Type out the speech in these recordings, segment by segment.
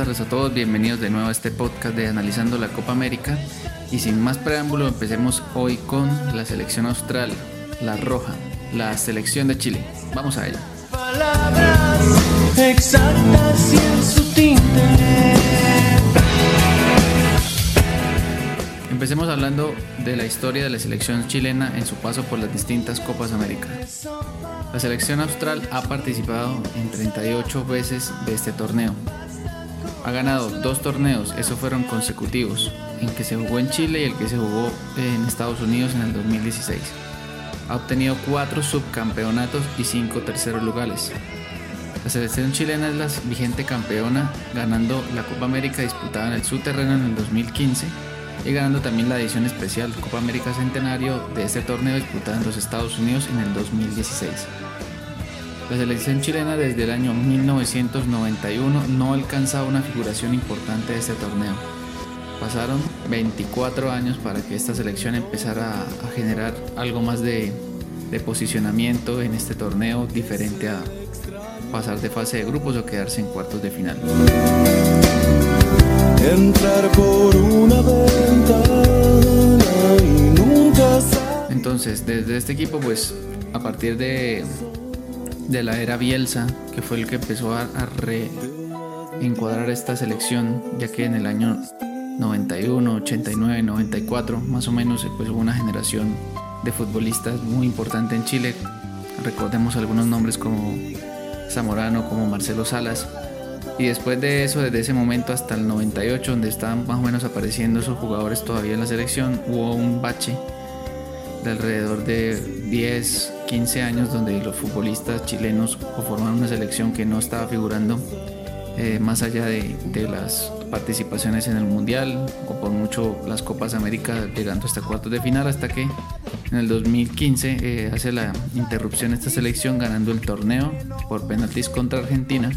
tardes a todos, bienvenidos de nuevo a este podcast de Analizando la Copa América. Y sin más preámbulo, empecemos hoy con la selección austral, la roja, la selección de Chile. Vamos a ello. Palabras exactas y en su tinte. Empecemos hablando de la historia de la selección chilena en su paso por las distintas Copas América. La selección austral ha participado en 38 veces de este torneo. Ha ganado dos torneos, esos fueron consecutivos, en que se jugó en Chile y el que se jugó en Estados Unidos en el 2016. Ha obtenido cuatro subcampeonatos y cinco terceros lugares. La selección chilena es la vigente campeona, ganando la Copa América disputada en el subterráneo en el 2015 y ganando también la edición especial Copa América Centenario de este torneo disputada en los Estados Unidos en el 2016. La selección chilena desde el año 1991 no alcanzaba una figuración importante de este torneo. Pasaron 24 años para que esta selección empezara a generar algo más de, de posicionamiento en este torneo diferente a pasar de fase de grupos o quedarse en cuartos de final entrar por una ventana y nunca Entonces, desde este equipo, pues a partir de, de la era Bielsa, que fue el que empezó a, a reencuadrar esta selección, ya que en el año 91, 89, 94, más o menos, pues hubo una generación de futbolistas muy importante en Chile. Recordemos algunos nombres como Zamorano, como Marcelo Salas, y después de eso, desde ese momento hasta el 98, donde estaban más o menos apareciendo esos jugadores todavía en la selección, hubo un bache de alrededor de 10, 15 años donde los futbolistas chilenos formaron una selección que no estaba figurando eh, más allá de, las participaciones en el Mundial o por mucho las Copas América llegando hasta cuartos de final hasta que en el 2015 eh, hace la interrupción esta selección ganando el torneo por penaltis contra Argentina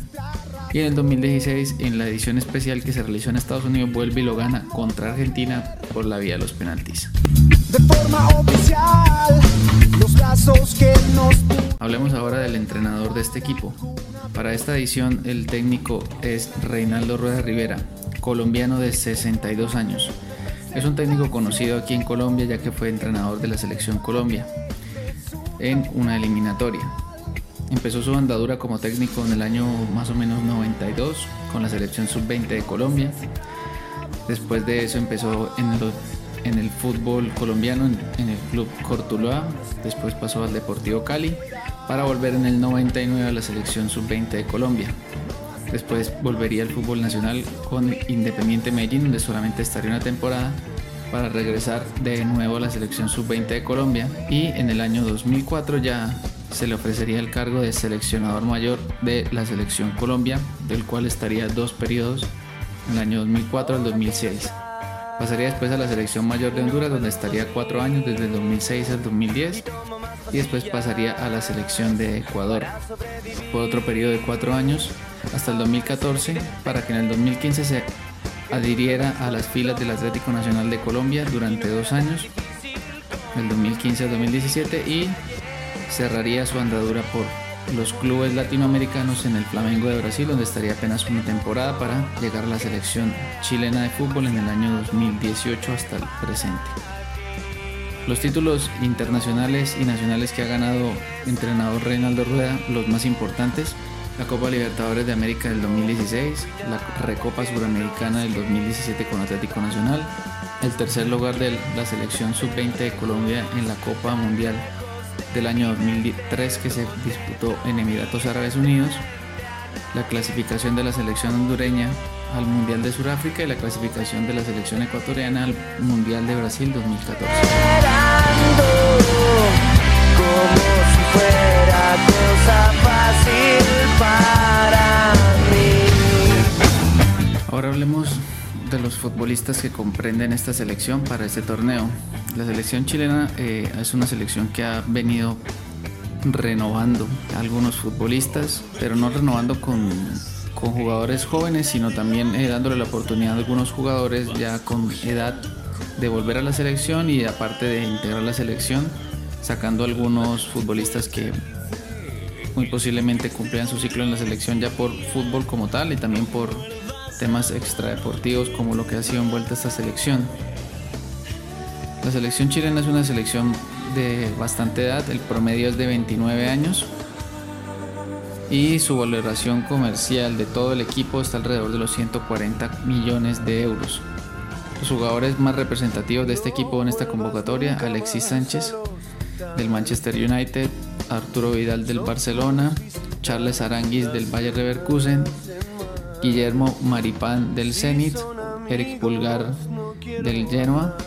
y en el 2016, en la edición especial que se realizó en Estados Unidos, vuelve y lo gana contra Argentina por la vía de los penaltis. De forma oficial, los que nos... Hablemos ahora del entrenador de este equipo. Para esta edición, el técnico es Reinaldo Rueda Rivera, colombiano de 62 años. Es un técnico conocido aquí en Colombia ya que fue entrenador de la selección Colombia en una eliminatoria. Empezó su andadura como técnico en el año más o menos 92 con la selección sub-20 de Colombia. Después de eso empezó en el, en el fútbol colombiano, en, el club Cortuluá. Después pasó al Deportivo Cali para volver en el 99 a la selección sub-20 de Colombia. Después volvería al fútbol nacional con Independiente Medellín, donde solamente estaría una temporada para regresar de nuevo a la selección sub-20 de Colombia. Y en el año 2004 ya se le ofrecería el cargo de seleccionador mayor de la selección Colombia, del cual estaría dos periodos, el año 2004 al 2006. Pasaría después a la selección mayor de Honduras, donde estaría cuatro años, desde el 2006 al 2010, y después pasaría a la selección de Ecuador. Por otro periodo de cuatro años, hasta el 2014, para que en el 2015 se adhiriera a las filas del Atlético Nacional de Colombia durante dos años, del 2015 al 2017, y cerraría su andadura por los clubes latinoamericanos en el Flamengo de Brasil, donde estaría apenas una temporada para llegar a la selección chilena de fútbol en el año 2018 hasta el presente. Los títulos internacionales y nacionales que ha ganado entrenador Reinaldo Rueda, los más importantes, la Copa Libertadores de América del 2016, la Recopa Suramericana del 2017 con Atlético Nacional, el tercer lugar de la selección sub-20 de Colombia en la Copa Mundial del año 2003 que se disputó en Emiratos Árabes Unidos, la clasificación de la selección hondureña al Mundial de Sudáfrica y la clasificación de la selección ecuatoriana al Mundial de Brasil 2014. Ahora hablemos de los futbolistas que comprenden esta selección para este torneo. La selección chilena eh, es una selección que ha venido renovando algunos futbolistas, pero no renovando con, con jugadores jóvenes, sino también eh, dándole la oportunidad a algunos jugadores ya con edad de volver a la selección y aparte de integrar la selección, sacando algunos futbolistas que muy posiblemente cumplían su ciclo en la selección ya por fútbol como tal y también por temas extradeportivos como lo que ha sido envuelta esta selección. La selección chilena es una selección de bastante edad, el promedio es de 29 años y su valoración comercial de todo el equipo está alrededor de los 140 millones de euros. Los jugadores más representativos de este equipo en esta convocatoria, Alexis Sánchez del Manchester United, Arturo Vidal del Barcelona, Charles Aranguis del Bayer Leverkusen, Guillermo Maripán del Zenit, Eric Pulgar del Genoa.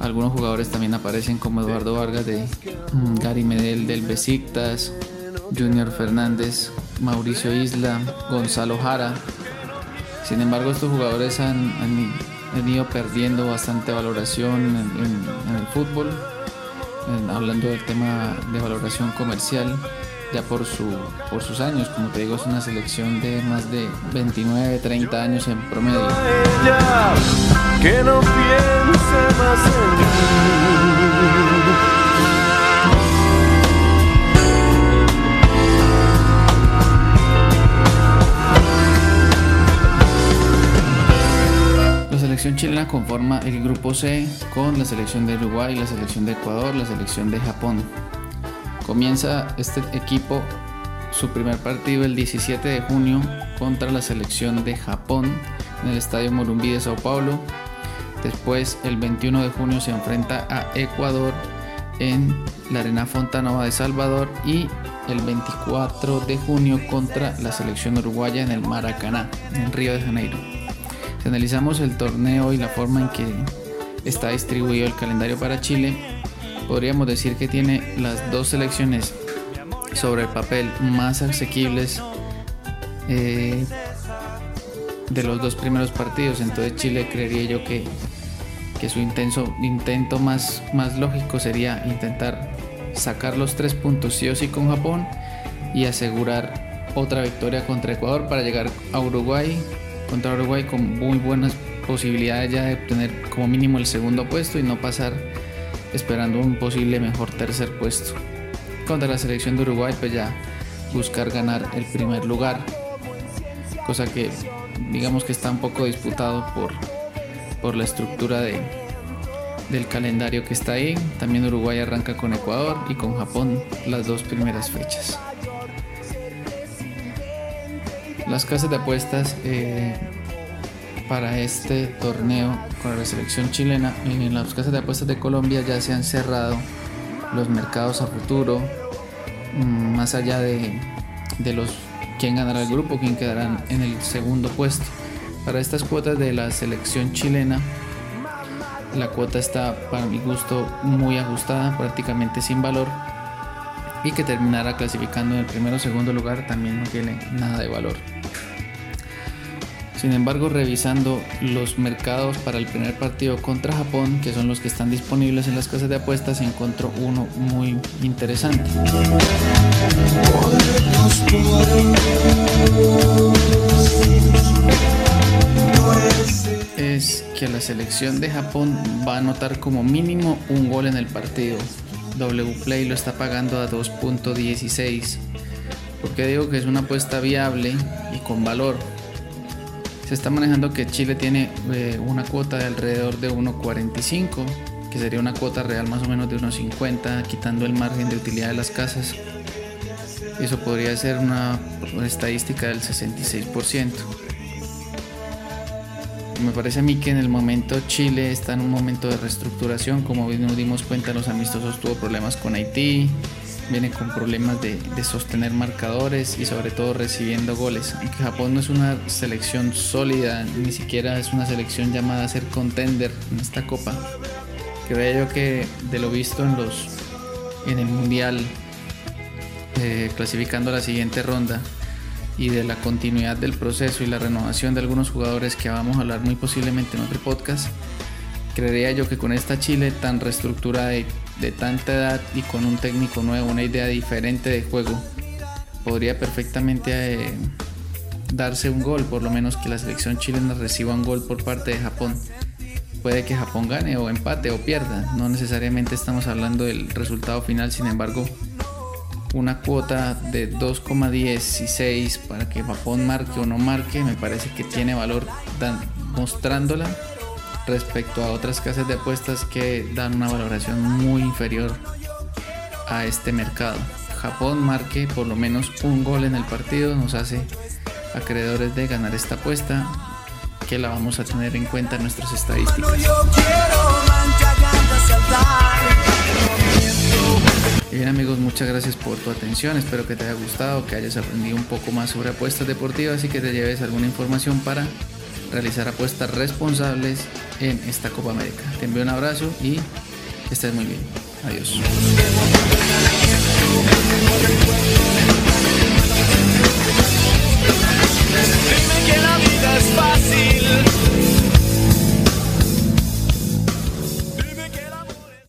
Algunos jugadores también aparecen como Eduardo Vargas de mm, Gary Medel del Besiktas, Junior Fernández, Mauricio Isla, Gonzalo Jara. Sin embargo, estos jugadores han, ido perdiendo bastante valoración en, el fútbol, hablando del tema de valoración comercial, ya por, su, por sus años. Como te digo, es una selección de más de 29, 30 años en promedio. que no piense más en selección chilena conforma el grupo C con la selección de Uruguay, la selección de Ecuador, la selección de Japón. Comienza este equipo su primer partido el 17 de junio contra la selección de Japón en el Estadio Morumbí de Sao Paulo. Después el 21 de junio se enfrenta a Ecuador en la Arena Fontanova de Salvador y el 24 de junio contra la selección uruguaya en el Maracaná, en Río de Janeiro analizamos el torneo y la forma en que está distribuido el calendario para Chile, podríamos decir que tiene las dos selecciones sobre el papel más asequibles eh, de los dos primeros partidos. Entonces Chile creería yo que, que su intenso, intento más, más lógico sería intentar sacar los tres puntos sí o sí con Japón y asegurar otra victoria contra Ecuador para llegar a Uruguay contra Uruguay con muy buenas posibilidades ya de obtener como mínimo el segundo puesto y no pasar esperando un posible mejor tercer puesto. Contra la selección de Uruguay pues ya buscar ganar el primer lugar, cosa que digamos que está un poco disputado por, por la estructura de, del calendario que está ahí. También Uruguay arranca con Ecuador y con Japón las dos primeras fechas. Las casas de apuestas eh, para este torneo con la selección chilena, en las casas de apuestas de Colombia ya se han cerrado los mercados a futuro, mm, más allá de, de los quién ganará el grupo, quién quedará en el segundo puesto. Para estas cuotas de la selección chilena, la cuota está para mi gusto muy ajustada, prácticamente sin valor y que terminara clasificando en el primero o segundo lugar también no tiene nada de valor. Sin embargo, revisando los mercados para el primer partido contra Japón, que son los que están disponibles en las casas de apuestas, encontró uno muy interesante. Es que la selección de Japón va a anotar como mínimo un gol en el partido. Wplay lo está pagando a 2.16. Porque digo que es una apuesta viable y con valor. Se está manejando que Chile tiene eh, una cuota de alrededor de 1.45, que sería una cuota real más o menos de 1.50, quitando el margen de utilidad de las casas. Eso podría ser una estadística del 66% me parece a mí que en el momento Chile está en un momento de reestructuración, como nos dimos cuenta los amistosos tuvo problemas con Haití, viene con problemas de, sostener marcadores y sobre todo recibiendo goles. Aunque Japón no es una selección sólida, ni siquiera es una selección llamada a ser contender en esta copa. Creo yo que de lo visto en los en el mundial, eh, clasificando la siguiente ronda, y de la continuidad del proceso y la renovación de algunos jugadores que vamos a hablar muy posiblemente en otro podcast, creería yo que con esta Chile tan reestructurada de, de tanta edad y con un técnico nuevo, una idea diferente de juego, podría perfectamente eh, darse un gol, por lo menos que la selección chilena reciba un gol por parte de Japón. Puede que Japón gane o empate o pierda, no necesariamente estamos hablando del resultado final, sin embargo, una cuota de 2,16 para que Japón marque o no marque, me parece que tiene valor mostrándola respecto a otras casas de apuestas que dan una valoración muy inferior a este mercado. Japón marque por lo menos un gol en el partido nos hace acreedores de ganar esta apuesta que la vamos a tener en cuenta en nuestras estadísticas. Bien amigos, muchas gracias por tu atención, espero que te haya gustado, que hayas aprendido un poco más sobre apuestas deportivas y que te lleves alguna información para realizar apuestas responsables en esta Copa América. Te envío un abrazo y estés muy bien. Adiós.